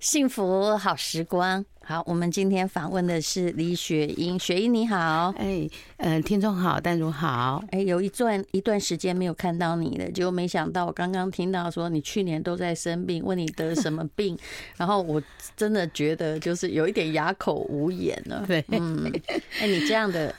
幸福好时光，好，我们今天访问的是李雪英，雪英你好，哎，嗯，听众好，淡如好，哎，有一段一段时间没有看到你了，结果没想到我刚刚听到说你去年都在生病，问你得什么病，然后我真的觉得就是有一点哑口无言了，对，嗯，哎，你这样的。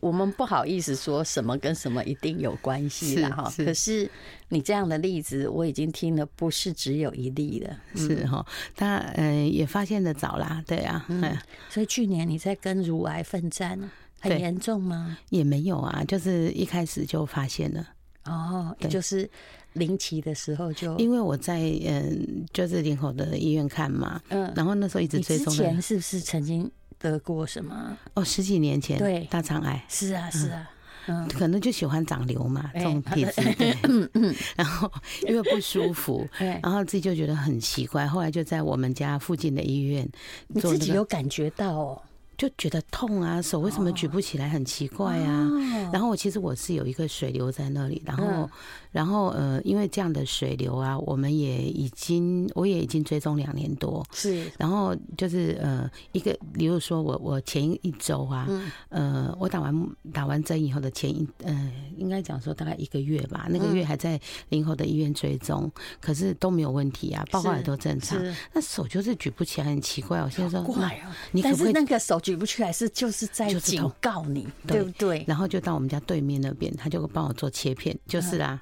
我们不好意思说什么跟什么一定有关系了哈，可是你这样的例子我已经听了不是只有一例了，是哈，他嗯也发现的早啦，对啊，嗯，所以去年你在跟乳癌奋战，很严重吗？也没有啊，就是一开始就发现了，哦，就是临期的时候就，因为我在嗯就是林口的医院看嘛，嗯，然后那时候一直追踪，之前是不是曾经？得过什么？哦，十几年前，对，大肠癌，是啊，是啊，嗯，可能就喜欢长瘤嘛，这种体质，对，嗯嗯，然后因为不舒服，然后自己就觉得很奇怪，后来就在我们家附近的医院，你自己有感觉到哦。就觉得痛啊，手为什么举不起来？很奇怪啊。然后我其实我是有一个水流在那里，然后，然后呃，因为这样的水流啊，我们也已经我也已经追踪两年多。是。然后就是呃，一个，比如说我我前一周啊，呃，我打完打完针以后的前一呃，应该讲说大概一个月吧，那个月还在林口的医院追踪，可是都没有问题啊，报告也都正常。那手就是举不起来，很奇怪。我现在说，怪啊，你可不可以那个手？举不出来是就是在警告你，对不对？然后就到我们家对面那边，他就帮我做切片，就是啦。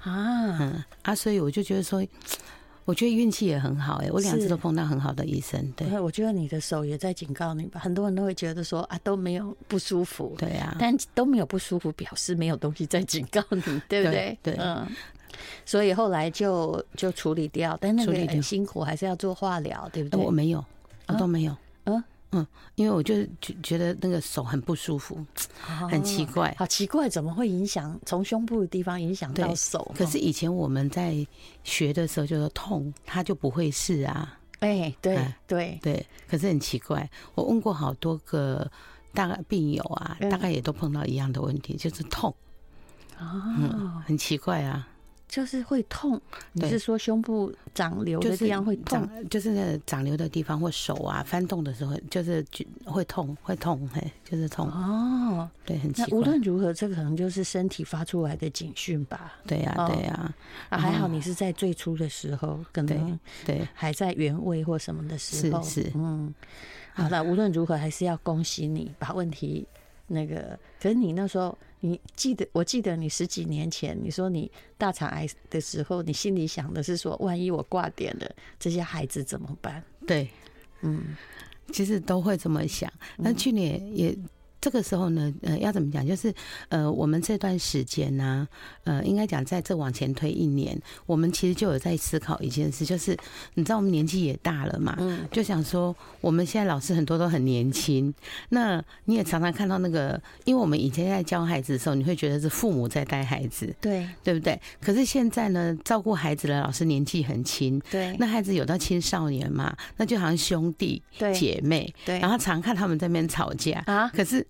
啊，嗯啊，所以我就觉得说，我觉得运气也很好哎，我两次都碰到很好的医生。对，我觉得你的手也在警告你吧。很多人都会觉得说啊都没有不舒服，对啊，但都没有不舒服，表示没有东西在警告你，对不对？对，嗯。所以后来就就处理掉，但那个很辛苦，还是要做化疗，对不对？我没有，我都没有，嗯。嗯，因为我就觉觉得那个手很不舒服，很奇怪，哦、好奇怪，怎么会影响从胸部的地方影响到手？可是以前我们在学的时候就说痛，它就不会是啊。哎，对对对，可是很奇怪，我问过好多个大概病友啊，大概也都碰到一样的问题，就是痛。哦、嗯，很奇怪啊。就是会痛，你是说胸部长瘤的地方会痛？就是那长瘤的地方或手啊翻动的时候，就是会痛，会痛，嘿，就是痛。哦，对，很奇怪。无论如何，这个可能就是身体发出来的警讯吧。对呀，对呀。啊，还好你是在最初的时候，可能对还在原位或什么的时候。是是，嗯。好了，无论如何，还是要恭喜你把问题那个。可是你那时候。你记得？我记得你十几年前你说你大肠癌的时候，你心里想的是说，万一我挂点了，这些孩子怎么办？对，嗯，其实都会这么想。那去年也。这个时候呢，呃，要怎么讲？就是，呃，我们这段时间呢，呃，应该讲在这往前推一年，我们其实就有在思考一件事，就是你知道我们年纪也大了嘛，嗯，就想说我们现在老师很多都很年轻，那你也常常看到那个，因为我们以前在教孩子的时候，你会觉得是父母在带孩子，对，对不对？可是现在呢，照顾孩子的老师年纪很轻，对，那孩子有到青少年嘛，那就好像兄弟、对姐妹，对，然后常看他们在那边吵架啊，可是。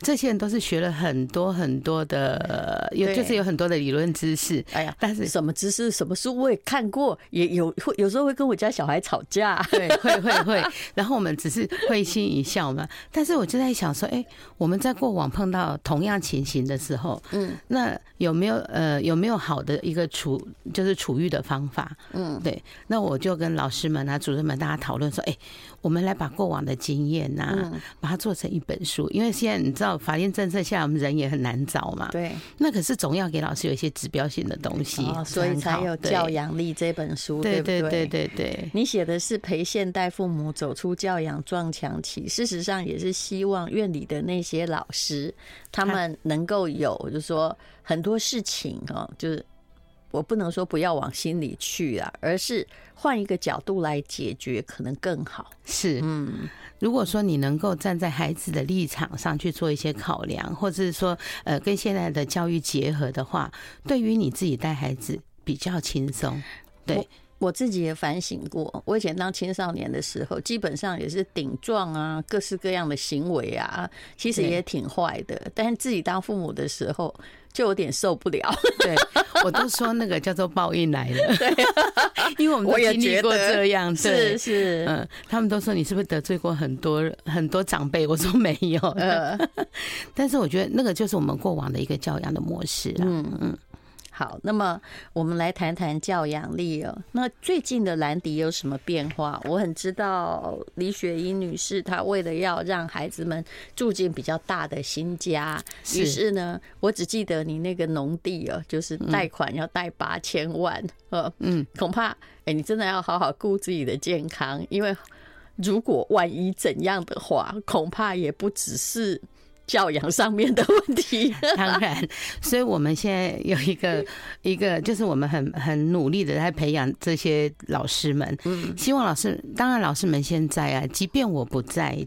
这些人都是学了很多很多的，有就是有很多的理论知识。哎呀，但是什么知识、什么书我也看过，也有会有时候会跟我家小孩吵架，对，会会会。然后我们只是会心一笑嘛。但是我就在想说，哎，我们在过往碰到同样情形的时候，嗯，那有没有呃有没有好的一个处就是处遇的方法？嗯，对。那我就跟老师们啊、主任们大家讨论说，哎，我们来把过往的经验呐，把它做成一本书，因为现在你知道。法院政策下，我们人也很难找嘛。对，那可是总要给老师有一些指标性的东西，哦、所以才有《教养力》这本书，对？对对对对。你写的是陪现代父母走出教养撞墙期，事实上也是希望院里的那些老师，他们能够有，就是说很多事情哦，就是。我不能说不要往心里去啊，而是换一个角度来解决，可能更好。是，嗯，如果说你能够站在孩子的立场上去做一些考量，或者是说，呃，跟现在的教育结合的话，对于你自己带孩子比较轻松。对，我我自己也反省过，我以前当青少年的时候，基本上也是顶撞啊，各式各样的行为啊，其实也挺坏的。但是自己当父母的时候，就有点受不了。对，我都说那个叫做报应来了。对，因为我们都经历过这样。是是，嗯，他们都说你是不是得罪过很多很多长辈？我说没有。呃，但是我觉得那个就是我们过往的一个教养的模式啊。嗯嗯。好，那么我们来谈谈教养力哦。那最近的兰迪有什么变化？我很知道李雪英女士，她为了要让孩子们住进比较大的新家，于是呢，我只记得你那个农地哦，就是贷款要贷八千万，呃，嗯，恐怕哎，你真的要好好顾自己的健康，因为如果万一怎样的话，恐怕也不只是。教养上面的问题，当然，所以我们现在有一个 一个，就是我们很很努力的在培养这些老师们。嗯，希望老师，当然老师们现在啊，即便我不在。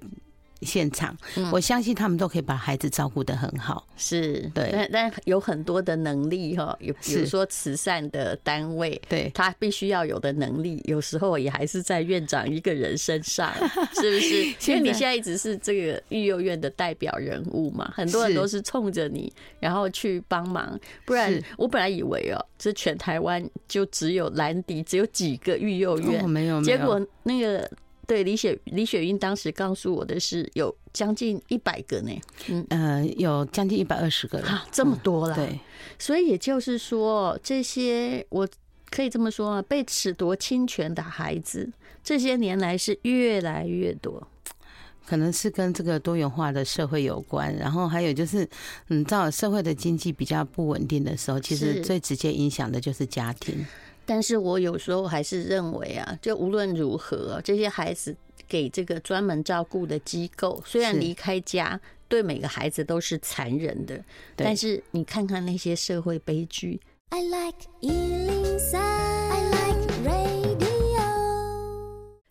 现场，我相信他们都可以把孩子照顾得很好。是对，但但有很多的能力哈，有比如说慈善的单位，对他必须要有的能力，有时候也还是在院长一个人身上，是不是？因为你现在一直是这个育幼院的代表人物嘛，很多人都是冲着你，然后去帮忙。不然，我本来以为哦，这全台湾就只有兰迪，只有几个育幼院，没有，结果那个。对，李雪李雪英当时告诉我的是有将近一百个呢，嗯呃，有将近一百二十个啊，这么多了。嗯。对，所以也就是说，这些我可以这么说啊，被褫夺亲权的孩子，这些年来是越来越多，可能是跟这个多元化的社会有关，然后还有就是，嗯，到社会的经济比较不稳定的时候，其实最直接影响的就是家庭。但是我有时候还是认为啊，就无论如何，这些孩子给这个专门照顾的机构，虽然离开家对每个孩子都是残忍的，但是你看看那些社会悲剧。I like 103, I like radio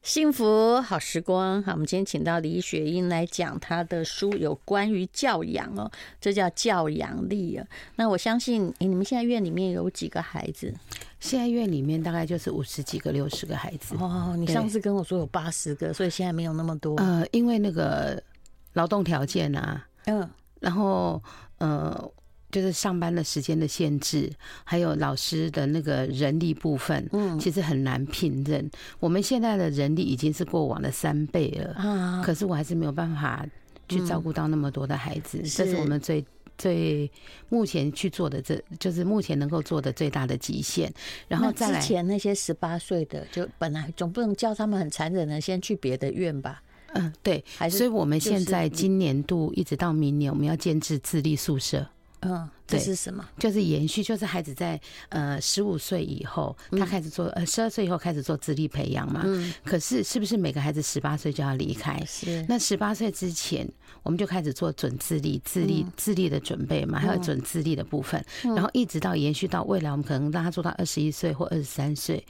幸福好时光，好，我们今天请到李雪英来讲她的书，有关于教养哦，这叫教养力啊。那我相信，哎你们现在院里面有几个孩子？现在院里面大概就是五十几个、六十个孩子。哦，你上次跟我说有八十个，所以现在没有那么多。呃，因为那个劳动条件啊，嗯，然后呃。就是上班的时间的限制，还有老师的那个人力部分，嗯，其实很难聘任。我们现在的人力已经是过往的三倍了，啊，可是我还是没有办法去照顾到那么多的孩子，这是我们最最目前去做的，这就是目前能够做的最大的极限。然后再来，之前那些十八岁的，就本来总不能叫他们很残忍的先去别的院吧？嗯，对，所以我们现在今年度一直到明年，我们要建置自立宿舍。嗯，这是什么？就是延续，就是孩子在呃十五岁以后，他开始做呃十二岁以后开始做智力培养嘛。嗯。可是是不是每个孩子十八岁就要离开？是。那十八岁之前，我们就开始做准智力、智力、智力的准备嘛，还有准智力的部分，然后一直到延续到未来，我们可能让他做到二十一岁或二十三岁。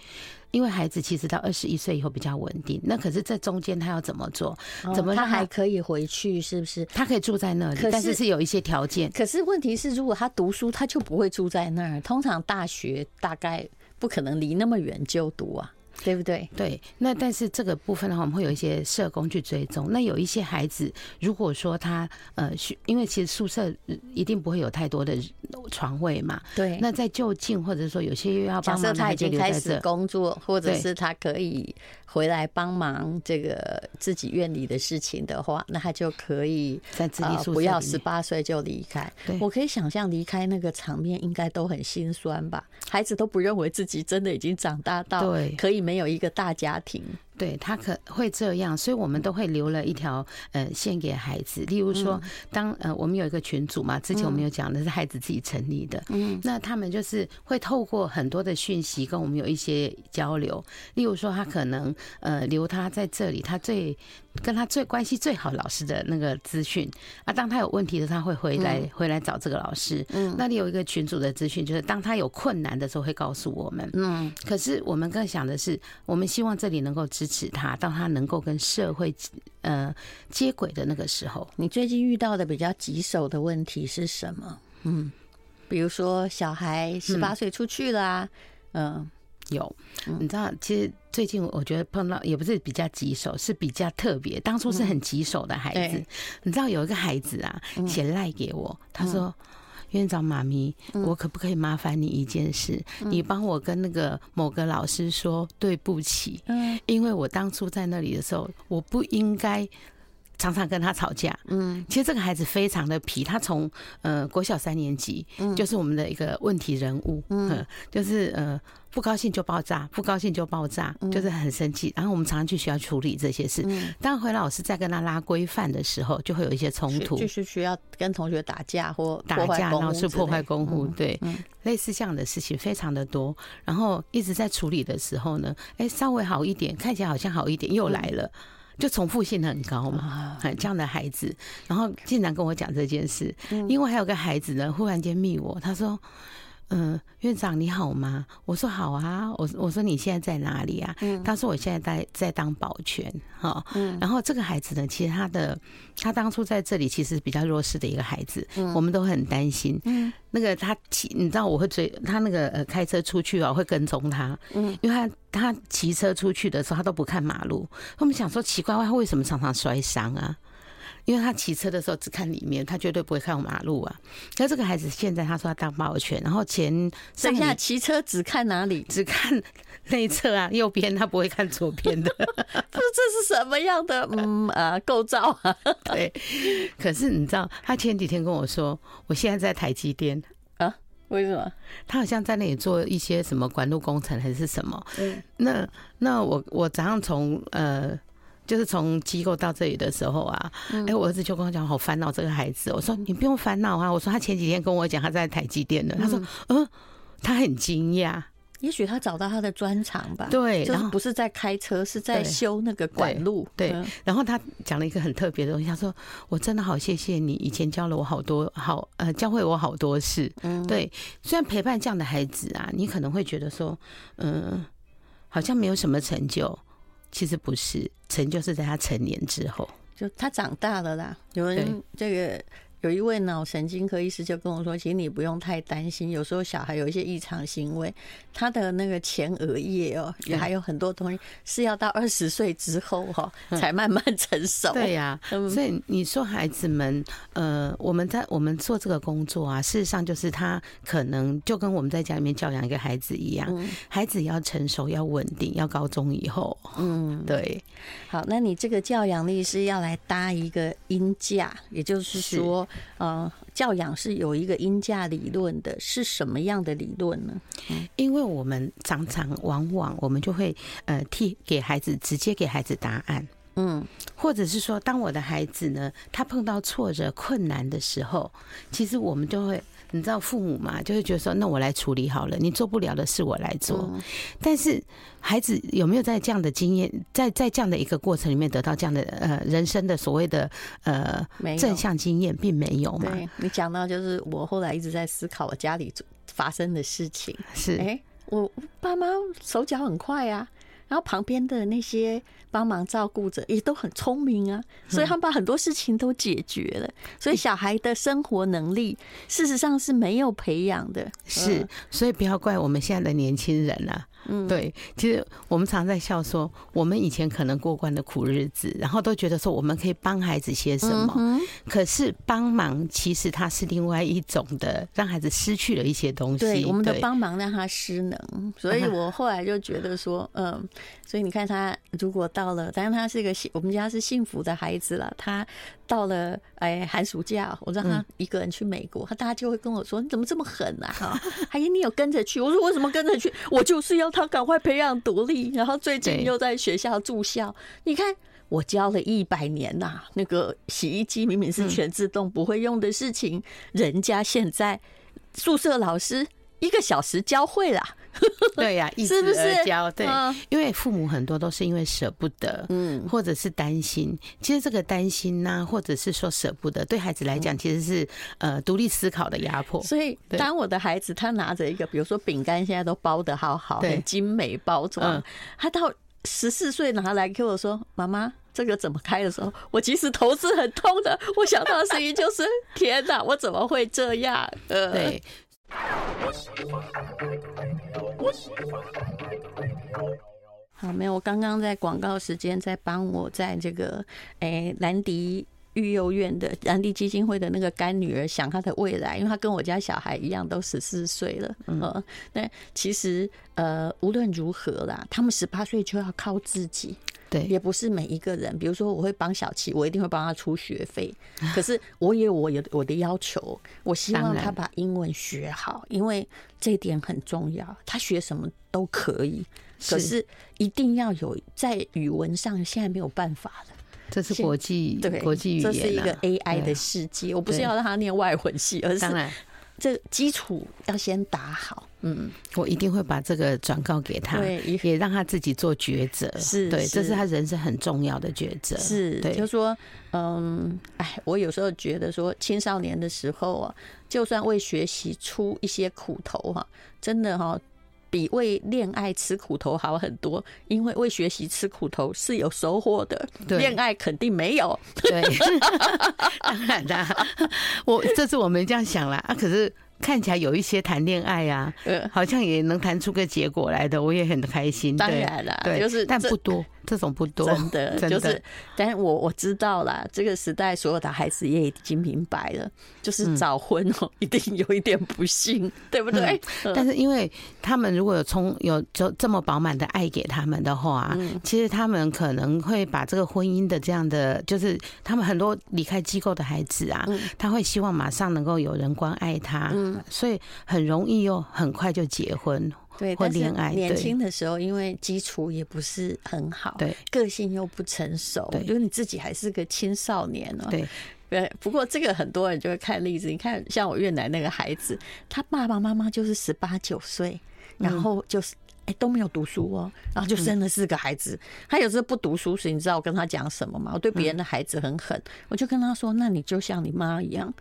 因为孩子其实到二十一岁以后比较稳定，那可是这中间他要怎么做？怎么他，他还可以回去？是不是？他可以住在那里，是但是是有一些条件。可是问题是，如果他读书，他就不会住在那儿。通常大学大概不可能离那么远就读啊。对不对？对，那但是这个部分的话，我们会有一些社工去追踪。那有一些孩子，如果说他呃，因为其实宿舍一定不会有太多的床位嘛。对。那在就近，或者说有些又要帮忙，他已经开始工作，或者是他可以回来帮忙这个自己院里的事情的话，那他就可以在自己宿舍、呃、不要十八岁就离开。我可以想象离开那个场面应该都很心酸吧？孩子都不认为自己真的已经长大到可以。没有一个大家庭。对，他可会这样，所以我们都会留了一条呃线给孩子。例如说，当呃我们有一个群组嘛，之前我们有讲的是孩子自己成立的，嗯，那他们就是会透过很多的讯息跟我们有一些交流。例如说，他可能呃留他在这里，他最跟他最关系最好老师的那个资讯啊，当他有问题的时候，他会回来回来找这个老师。嗯，那里有一个群组的资讯，就是当他有困难的时候会告诉我们。嗯，可是我们更想的是，我们希望这里能够支。持他，到他能够跟社会呃接轨的那个时候。你最近遇到的比较棘手的问题是什么？嗯，比如说小孩十八岁出去了，嗯、呃，有，你知道，其实最近我觉得碰到也不是比较棘手，是比较特别。当初是很棘手的孩子，你知道有一个孩子啊，写赖给我，他说。院长妈咪，我可不可以麻烦你一件事？嗯、你帮我跟那个某个老师说对不起，嗯，因为我当初在那里的时候，我不应该常常跟他吵架。嗯，其实这个孩子非常的皮，他从呃国小三年级，嗯，就是我们的一个问题人物，嗯，就是呃。不高兴就爆炸，不高兴就爆炸，就是很生气。然后我们常常去学校处理这些事。当回老师在跟他拉规范的时候，就会有一些冲突，就是需要跟同学打架或打架，然后是破坏公物，对，类似这样的事情非常的多。然后一直在处理的时候呢，哎，稍微好一点，看起来好像好一点，又来了，就重复性很高嘛。这样的孩子，然后竟然跟我讲这件事，因为还有个孩子呢，忽然间密我，他说。嗯，院长你好吗？我说好啊。我我说你现在在哪里啊？嗯，他说我现在在在当保全哈。嗯，然后这个孩子呢，其实他的他当初在这里其实比较弱势的一个孩子，嗯，我们都很担心。嗯，那个他骑，你知道我会追他那个呃开车出去啊，会跟踪他。嗯，因为他他骑车出去的时候，他都不看马路。我们想说奇怪，他为什么常常摔伤啊？因为他骑车的时候只看里面，他绝对不会看马路啊。那这个孩子现在他说他当保全，然后前剩下骑车只看哪里？只看内侧啊，右边他不会看左边的。不是这是什么样的嗯呃构造啊？对。可是你知道，他前几天跟我说，我现在在台积电啊？为什么？他好像在那里做一些什么管路工程还是什么？嗯。那那我我早上从呃。就是从机构到这里的时候啊，哎，我儿子就跟我讲，好烦恼这个孩子。我说你不用烦恼啊，我说他前几天跟我讲他在台积电的，他说嗯，他很惊讶，也许他找到他的专长吧。对，然后不是在开车，是在修那个管路。对，然后他讲了一个很特别的东西，他说我真的好谢谢你，以前教了我好多好呃，教会我好多事。嗯，对，虽然陪伴这样的孩子啊，你可能会觉得说，嗯，好像没有什么成就。其实不是，成就是在他成年之后，就他长大了啦。有人这个。有一位脑神经科医师就跟我说：“其实你不用太担心，有时候小孩有一些异常行为，他的那个前额叶哦，也还有很多东西是要到二十岁之后哈才慢慢成熟。”对呀，所以你说孩子们，呃，我们在我们做这个工作啊，事实上就是他可能就跟我们在家里面教养一个孩子一样，孩子要成熟、要稳定、要高中以后，嗯，对。好，那你这个教养力是要来搭一个音架，也就是说。呃，教养是有一个因价理论的，是什么样的理论呢？因为我们常常往往我们就会呃替给孩子直接给孩子答案，嗯，或者是说，当我的孩子呢，他碰到挫折困难的时候，其实我们就会。你知道父母嘛，就会觉得说，那我来处理好了，你做不了的事我来做。但是孩子有没有在这样的经验，在在这样的一个过程里面得到这样的呃人生的所谓的呃正向经验，并没有嘛？对，你讲到就是我后来一直在思考我家里发生的事情，是哎，我爸妈手脚很快啊。然后旁边的那些帮忙照顾者也都很聪明啊，所以他们把很多事情都解决了。所以小孩的生活能力事实上是没有培养的，是，所以不要怪我们现在的年轻人了。嗯，对，其实我们常在笑说，我们以前可能过惯的苦日子，然后都觉得说我们可以帮孩子些什么，可是帮忙其实它是另外一种的，让孩子失去了一些东西。对，我们的帮忙让他失能，所以我后来就觉得说，嗯，所以你看他如果到了，当然他是一个幸，我们家是幸福的孩子了，他。到了哎，寒暑假，我让他一个人去美国，他大家就会跟我说：“你怎么这么狠啊？”哈，还有你有跟着去？我说：“为什么跟着去？我就是要他赶快培养独立。”然后最近又在学校住校，你看我教了一百年呐，那个洗衣机明明是全自动不会用的事情，人家现在宿舍老师一个小时教会了。对呀、啊，一直而教，对，因为父母很多都是因为舍不得，嗯，或者是担心。其实这个担心呐、啊，或者是说舍不得，对孩子来讲，其实是呃独立思考的压迫。所以，当我的孩子他拿着一个，比如说饼干，现在都包的好好，很精美包装，他到十四岁拿来给我说：“妈妈，这个怎么开的时候，我其实头是很痛的。”我想到的声音就是：“天哪，我怎么会这样？”呃，对。好，没有，我刚刚在广告时间在帮我在这个诶兰迪。育幼院的兰迪基金会的那个干女儿想她的未来，因为她跟我家小孩一样，都十四岁了。嗯，那其实呃，无论如何啦，他们十八岁就要靠自己。对，也不是每一个人，比如说我会帮小琪，我一定会帮他出学费。可是我也有我有我的要求，我希望他把英文学好，因为这一点很重要。他学什么都可以，可是一定要有在语文上，现在没有办法了。这是国际对国际语言、啊，这是一个 AI 的世界。我不是要让他念外文系，而是这基础要先打好。嗯，我一定会把这个转告给他，对，也让他自己做抉择。是对，这是他人生很重要的抉择。是，对，就是说，嗯，哎，我有时候觉得说，青少年的时候啊，就算为学习出一些苦头哈，真的哈。比为恋爱吃苦头好很多，因为为学习吃苦头是有收获的，恋爱肯定没有。对，当然的，我这是我没这样想啦啊，可是。看起来有一些谈恋爱啊，好像也能谈出个结果来的，我也很开心。当然了，对，就是但不多，这种不多，真的 就是。但是我我知道啦，这个时代所有的孩子也已经明白了，就是早婚哦，一定有一点不幸，对不对？但是因为他们如果有从有就这么饱满的爱给他们的话，其实他们可能会把这个婚姻的这样的，就是他们很多离开机构的孩子啊，他会希望马上能够有人关爱他。所以很容易又很快就结婚，对，或恋爱。年轻的时候，因为基础也不是很好，对，个性又不成熟，对，就是你自己还是个青少年哦。对，对。不过这个很多人就会看例子，你看像我越南那个孩子，他爸爸妈妈就是十八九岁，然后就是哎都没有读书哦，然后就生了四个孩子。他有时候不读书时，你知道我跟他讲什么吗？我对别人的孩子很狠，我就跟他说：“那你就像你妈一样。”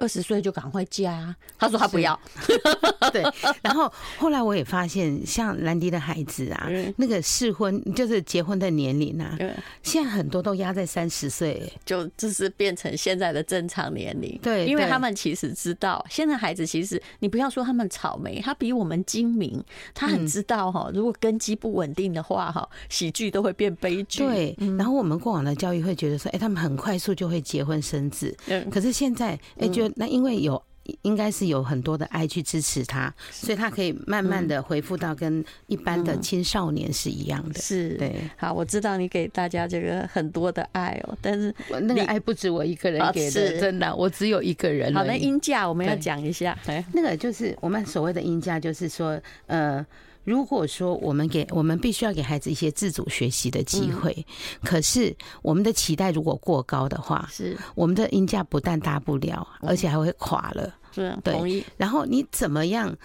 二十岁就赶快嫁，他说他不要。对，然后后来我也发现，像兰迪的孩子啊，那个适婚就是结婚的年龄啊，现在很多都压在三十岁，就就是变成现在的正常年龄。对，因为他们其实知道，现在孩子其实你不要说他们草莓，他比我们精明，他很知道哈，如果根基不稳定的话哈，喜剧都会变悲剧。对，然后我们过往的教育会觉得说，哎，他们很快速就会结婚生子，可是现在哎就。那因为有，应该是有很多的爱去支持他，所以他可以慢慢的恢复到跟一般的青少年是一样的。是，对。好，我知道你给大家这个很多的爱哦，但是那个爱不止我一个人给的，真的，我只有一个人。好，那音价我们要讲一下，那个就是我们所谓的音价，就是说，呃。如果说我们给我们必须要给孩子一些自主学习的机会，可是我们的期待如果过高的话，是我们的音架不但搭不了，而且还会垮了。是，对。然后你怎么样？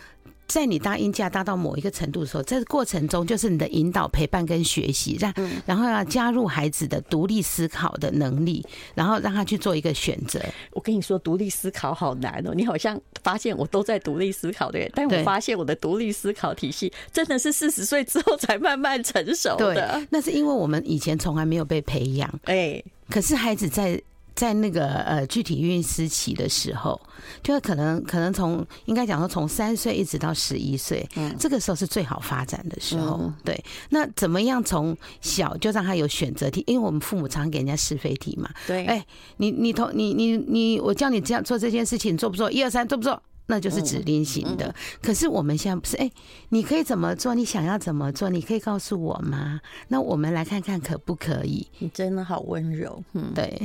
在你搭音架搭到某一个程度的时候，这个过程中就是你的引导、陪伴跟学习，让然后要加入孩子的独立思考的能力，然后让他去做一个选择。我跟你说，独立思考好难哦！你好像发现我都在独立思考的，但我发现我的独立思考体系真的是四十岁之后才慢慢成熟的。对，那是因为我们以前从来没有被培养。哎，可是孩子在。在那个呃具体孕思期的时候，就是可能可能从应该讲说从三岁一直到十一岁，嗯，这个时候是最好发展的时候。对，那怎么样从小就让他有选择题？因为我们父母常给人家是非题嘛。对，哎，你你同你你你，我叫你这样做这件事情，你做不做？一二三，做不做？那就是指令型的，可是我们现在不是哎，你可以怎么做？你想要怎么做？你可以告诉我吗？那我们来看看可不可以？你真的好温柔，嗯，对，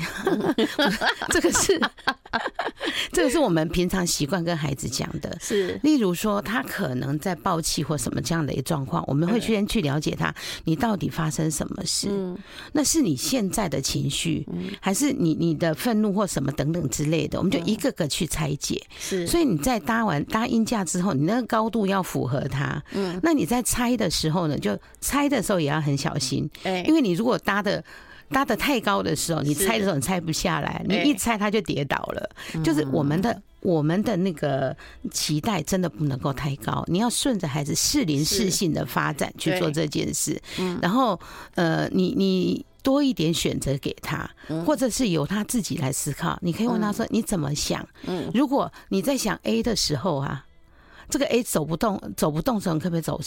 这个是这个是我们平常习惯跟孩子讲的，是，例如说他可能在爆气或什么这样的一个状况，我们会先去了解他，你到底发生什么事？那是你现在的情绪，还是你你的愤怒或什么等等之类的？我们就一个个去拆解，是，所以你在。在搭完搭音架之后，你那个高度要符合它。嗯，那你在拆的时候呢，就拆的时候也要很小心。哎，因为你如果搭的搭的太高的时候，你拆的时候你拆不下来，你一拆它就跌倒了。就是我们的我们的那个期待真的不能够太高，你要顺着孩子适龄适性的发展去做这件事。嗯，然后呃，你你。多一点选择给他，或者是由他自己来思考。你可以问他说：“你怎么想？”嗯，如果你在想 A 的时候啊，这个 A 走不动，走不动的时候，可不可以走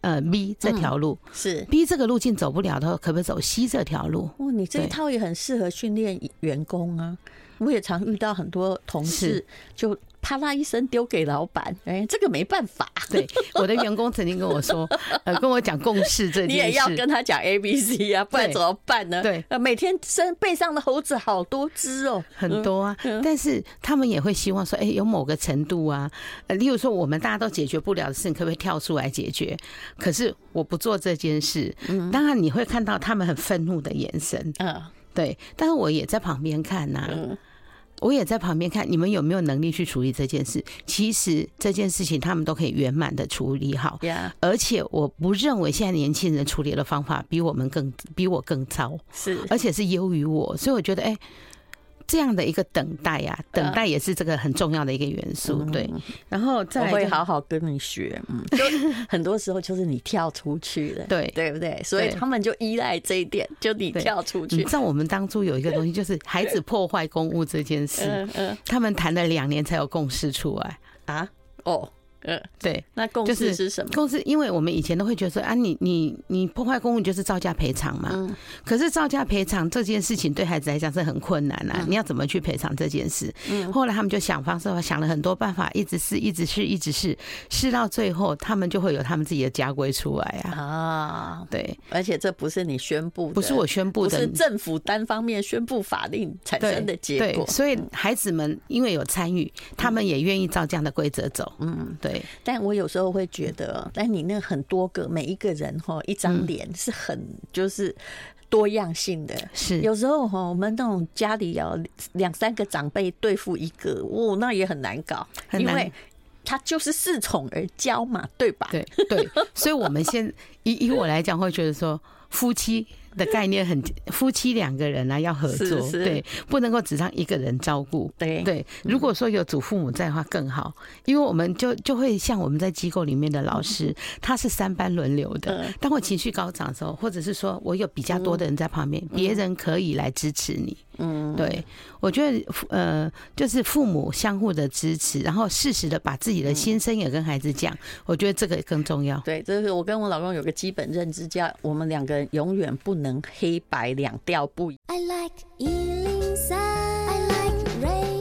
呃 B 这条路？嗯、是 B 这个路径走不了的话，可不可以走 C 这条路？哦，你这一套也很适合训练员工啊！我也常遇到很多同事就。啪啦一声丢给老板，哎，这个没办法。对，我的员工曾经跟我说，呃，跟我讲共事这件事，你也要跟他讲 A B C 啊，不然怎么办呢？对，呃，每天身背上的猴子好多只哦，很多啊。但是他们也会希望说，哎，有某个程度啊，呃，例如说我们大家都解决不了的事你，可不可以跳出来解决？可是我不做这件事，嗯，当然你会看到他们很愤怒的眼神，嗯，对。但是我也在旁边看呐。我也在旁边看，你们有没有能力去处理这件事？其实这件事情他们都可以圆满的处理好.而且我不认为现在年轻人处理的方法比我们更比我更糟，是，而且是优于我，所以我觉得，哎。这样的一个等待呀，等待也是这个很重要的一个元素，对。然后再会好好跟你学，嗯，就很多时候就是你跳出去了，对。对不对？所以他们就依赖这一点，就你跳出去。你知道我们当初有一个东西，就是孩子破坏公物这件事，嗯嗯，他们谈了两年才有共识出来。啊，哦。嗯，对，那共识是什么？共识，因为我们以前都会觉得说啊，你你你破坏公物就是造价赔偿嘛。嗯。可是造价赔偿这件事情对孩子来讲是很困难啊，你要怎么去赔偿这件事？嗯。后来他们就想方设法，想了很多办法，一直试，一直试，一直试，试到最后，他们就会有他们自己的家规出来啊。啊，对。而且这不是你宣布的，不是我宣布的，是政府单方面宣布法令产生的结果。对，所以孩子们因为有参与，他们也愿意照这样的规则走。嗯，对。但我有时候会觉得，但你那很多个每一个人哈，一张脸是很就是多样性的。是有时候哈，我们那种家里要两三个长辈对付一个，哦，那也很难搞，因为他就是恃宠而骄嘛，对吧？对对，所以我们现以以我来讲，会觉得说夫妻。的概念很，夫妻两个人啊要合作，是是对，不能够只让一个人照顾，对对。如果说有祖父母在的话更好，因为我们就就会像我们在机构里面的老师，他是三班轮流的。当我情绪高涨的时候，或者是说我有比较多的人在旁边，别人可以来支持你。嗯，对，我觉得呃，就是父母相互的支持，然后适时的把自己的心声也跟孩子讲，我觉得这个更重要。对，这是我跟我老公有个基本认知，叫我们两个人永远不能黑白两调不一。I like 103, I like radio。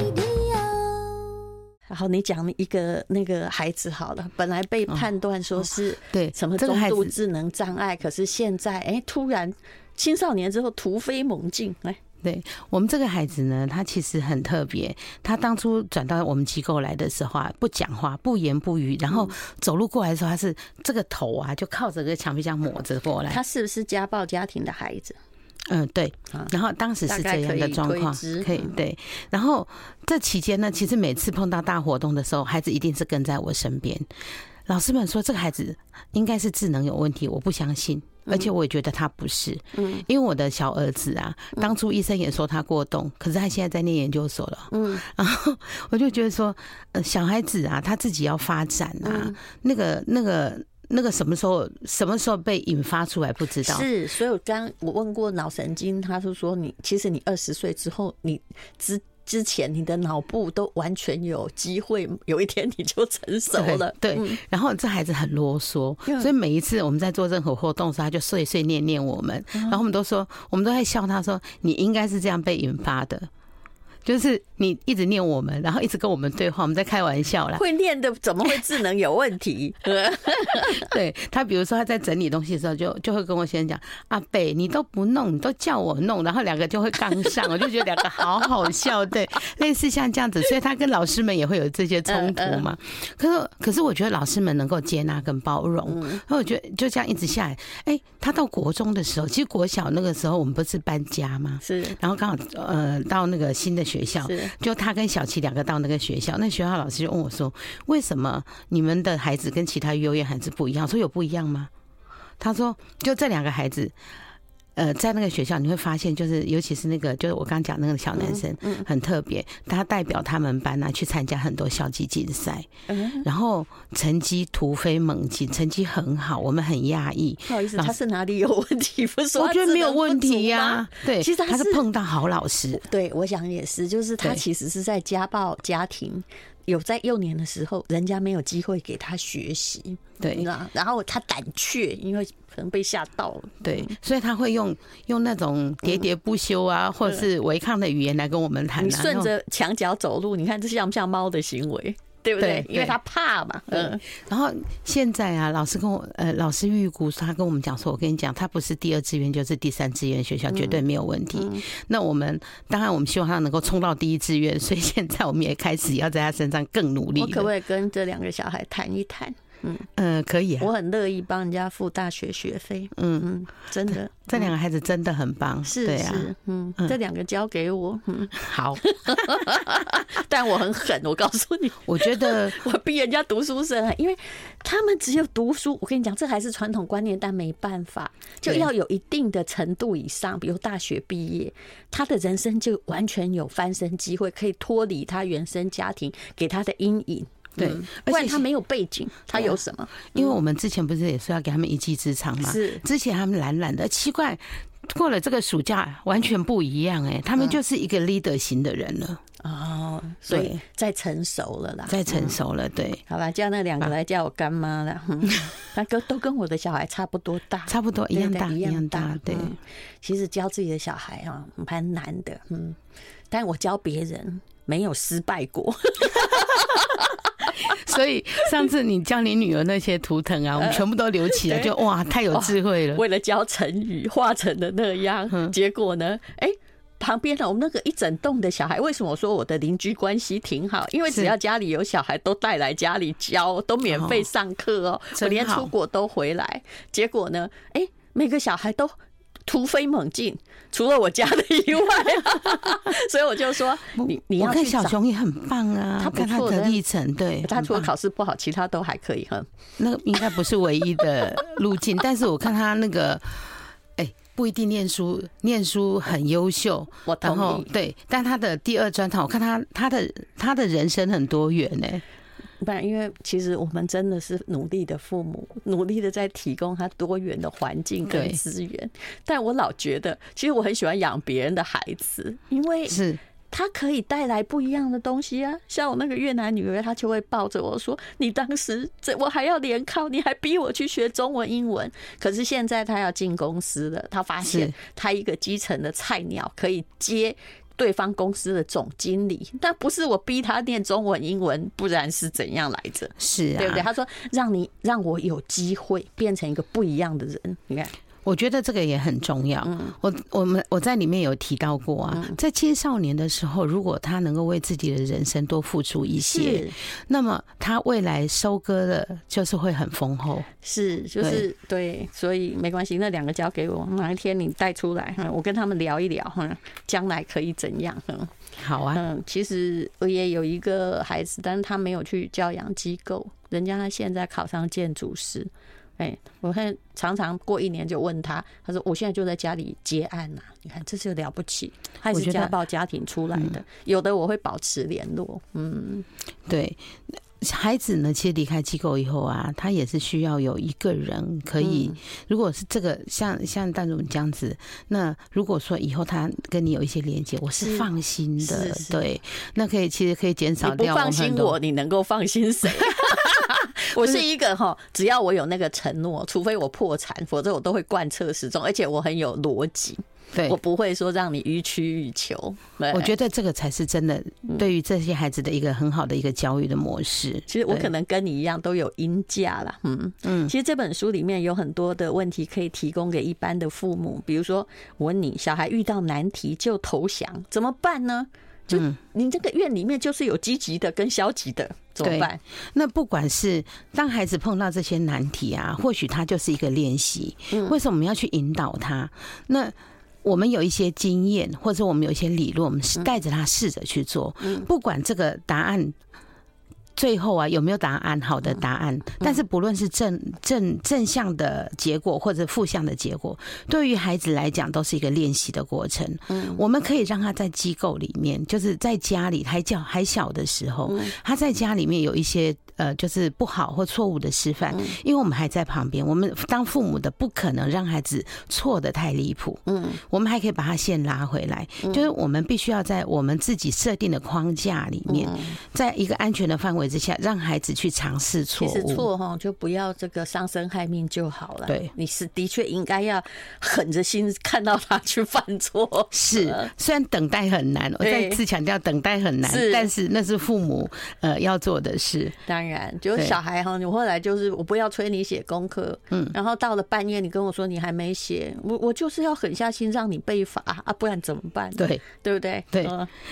然后你讲一个那个孩子好了，本来被判断说是对什么中度智能障碍，可是现在哎，突然青少年之后突飞猛进，来。对我们这个孩子呢，他其实很特别。他当初转到我们机构来的时候啊，不讲话，不言不语，然后走路过来的时候，他是这个头啊，就靠着这个墙壁这样抹着过来。他是不是家暴家庭的孩子？嗯，对。然后当时是这样的状况，可以对。然后这期间呢，其实每次碰到大活动的时候，孩子一定是跟在我身边。老师们说这个孩子应该是智能有问题，我不相信。而且我也觉得他不是，嗯，因为我的小儿子啊，当初医生也说他过动，可是他现在在念研究所了，嗯，然后我就觉得说，呃，小孩子啊，他自己要发展啊，那个、那个、那个什么时候、什么时候被引发出来不知道。是，所以我刚我问过脑神经，他是说你其实你二十岁之后，你只。之前你的脑部都完全有机会，有一天你就成熟了。对，对，然后这孩子很啰嗦，所以每一次我们在做任何活动时，他就碎碎念念我们，然后我们都说，我们都在笑他说，你应该是这样被引发的。就是你一直念我们，然后一直跟我们对话，我们在开玩笑啦。会念的怎么会智能有问题？对他，比如说他在整理东西的时候就，就就会跟我先讲：“阿北，你都不弄，你都叫我弄。”然后两个就会杠上，我就觉得两个好好笑。对，类似像这样子，所以他跟老师们也会有这些冲突嘛。可是，可是我觉得老师们能够接纳跟包容。然后我觉得就这样一直下来，哎，他到国中的时候，其实国小那个时候我们不是搬家吗？是。然后刚好呃到那个新的学。学校就他跟小琪两个到那个学校，那学校老师就问我说：“为什么你们的孩子跟其他幼儿园孩子不一样？”说有不一样吗？他说：“就这两个孩子。”呃，在那个学校你会发现，就是尤其是那个，就是我刚讲那个小男生，很特别，他代表他们班呢去参加很多校际竞赛，然后成绩突飞猛进，成绩很好，我们很讶异。不好意思，他是哪里有问题？不是，我觉得没有问题呀。对，其实他是碰到好老师。对，我想也是，就是他其实是在家暴家庭。有在幼年的时候，人家没有机会给他学习，对，然后他胆怯，因为可能被吓到了，对，所以他会用用那种喋喋不休啊，或者是违抗的语言来跟我们谈。你顺着墙角走路，你看这像不像猫的行为？对不对？因为他怕嘛。嗯。然后现在啊，老师跟我呃，老师预估他跟我们讲说，我跟你讲，他不是第二志愿就是第三志愿学校，绝对没有问题。那我们当然，我们希望他能够冲到第一志愿，所以现在我们也开始要在他身上更努力。我可不可以跟这两个小孩谈一谈？嗯嗯，可以啊，我很乐意帮人家付大学学费。嗯嗯，真的，这两个孩子真的很棒。是是，嗯，这两个交给我。嗯，好。但我很狠，我告诉你，我觉得 我逼人家读书是很狠，因为他们只有读书。我跟你讲，这还是传统观念，但没办法，就要有一定的程度以上，比如大学毕业，他的人生就完全有翻身机会，可以脱离他原生家庭给他的阴影。对，而且他没有背景，他有什么？因为我们之前不是也是要给他们一技之长嘛？是，之前他们懒懒的，奇怪，过了这个暑假完全不一样哎，他们就是一个 leader 型的人了。哦，所以再成熟了啦，再成熟了，对。好吧，叫那两个来叫我干妈了。那个都跟我的小孩差不多大，差不多一样大，一样大。对，其实教自己的小孩啊，蛮难的。嗯，但我教别人没有失败过。所以上次你教你女儿那些图腾啊，我们全部都留起来，就哇，太有智慧了。为了教成语，画成的那样，结果呢？哎，旁边的我们那个一整栋的小孩，为什么我说我的邻居关系挺好？因为只要家里有小孩，都带来家里教，都免费上课哦。我连出国都回来，结果呢？哎，每个小孩都。突飞猛进，除了我家的以外，所以我就说你你要看小熊也很棒啊，他看他的历程，对，他除了考试不好，其他都还可以哈。那应该不是唯一的路径，但是我看他那个，哎，不一定念书，念书很优秀，我同意。对，但他的第二专长，我看他他的他的人生很多元呢。不然，因为其实我们真的是努力的父母，努力的在提供他多元的环境跟资源。但我老觉得，其实我很喜欢养别人的孩子，因为是他可以带来不一样的东西啊。像我那个越南女儿，她就会抱着我说：“你当时这我还要联考，你还逼我去学中文、英文。可是现在她要进公司了，她发现她一个基层的菜鸟可以接。”对方公司的总经理，但不是我逼他念中文、英文，不然是怎样来着？是啊，对不对？他说让你让我有机会变成一个不一样的人，你看。我觉得这个也很重要。我我们我在里面有提到过啊，在青少年的时候，如果他能够为自己的人生多付出一些，那么他未来收割的就是会很丰厚。是，就是对，所以没关系，那两个交给我，哪一天你带出来，我跟他们聊一聊，哈，将来可以怎样？好啊。嗯，其实我也有一个孩子，但是他没有去教养机构，人家他现在考上建筑师。哎，我看常常过一年就问他，他说我现在就在家里接案呐。你看这是了不起，他也是家暴家庭出来的，有的我会保持联络。嗯，对，孩子呢，其实离开机构以后啊，他也是需要有一个人可以，如果是这个像像淡如这样子，那如果说以后他跟你有一些连接，我是放心的。对，那可以其实可以减少掉。放心我，你能够放心谁？我是一个哈，只要我有那个承诺，除非我破产，否则我都会贯彻始终，而且我很有逻辑。对，我不会说让你予取予求。我觉得这个才是真的，对于这些孩子的一个很好的一个教育的模式。其实我可能跟你一样都有鹰架啦。嗯嗯。其实这本书里面有很多的问题可以提供给一般的父母，比如说我问你，小孩遇到难题就投降，怎么办呢？就你这个院里面就是有积极的跟消极的，怎么办？那不管是当孩子碰到这些难题啊，或许他就是一个练习。为什么我们要去引导他？那我们有一些经验，或者我们有一些理论，我们是带着他试着去做。不管这个答案。最后啊，有没有答案？好的答案。但是不论是正正正向的结果，或者负向的结果，对于孩子来讲都是一个练习的过程。嗯，我们可以让他在机构里面，就是在家里还叫还小的时候，他在家里面有一些呃，就是不好或错误的示范，因为我们还在旁边。我们当父母的不可能让孩子错的太离谱，嗯，我们还可以把他线拉回来，就是我们必须要在我们自己设定的框架里面，在一个安全的范围之下，让孩子去尝试错误。其实错哈，就不要这个伤身害命就好了。对，你是的确应该要狠着心看到他去犯错。是，虽然等待很难，我再次强调等待很难，但是那是父母呃要做的事。当然，就小孩哈，你后来就是我不要催你写功课，嗯，然后到了半夜你跟我说你还没写，我我就是要狠下心让你背罚啊，不然怎么办？对，对不对？对，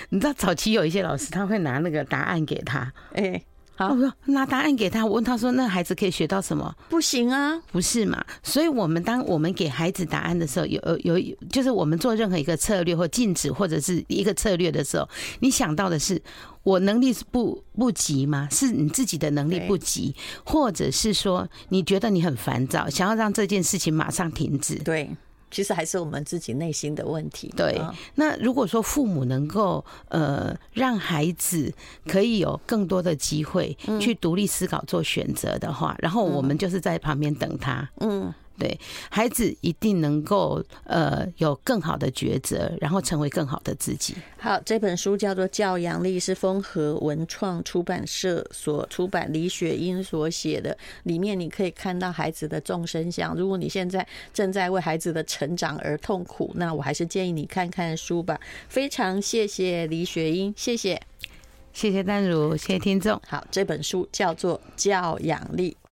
你知道早期有一些老师他会拿那个答案给他，哎。好，我说拿答案给他，我问他说：“那孩子可以学到什么？”不行啊，不是嘛？所以，我们当我们给孩子答案的时候，有有就是我们做任何一个策略或禁止或者是一个策略的时候，你想到的是我能力是不不及吗？是你自己的能力不及，或者是说你觉得你很烦躁，想要让这件事情马上停止？对。其实还是我们自己内心的问题。对，那如果说父母能够呃让孩子可以有更多的机会去独立思考、做选择的话，然后我们就是在旁边等他。嗯。对，孩子一定能够呃有更好的抉择，然后成为更好的自己。好，这本书叫做《教养力》，是风和文创出版社所出版，李雪英所写的。里面你可以看到孩子的众生相。如果你现在正在为孩子的成长而痛苦，那我还是建议你看看书吧。非常谢谢李雪英，谢谢，谢谢丹如，谢谢听众。好，这本书叫做《教养力》。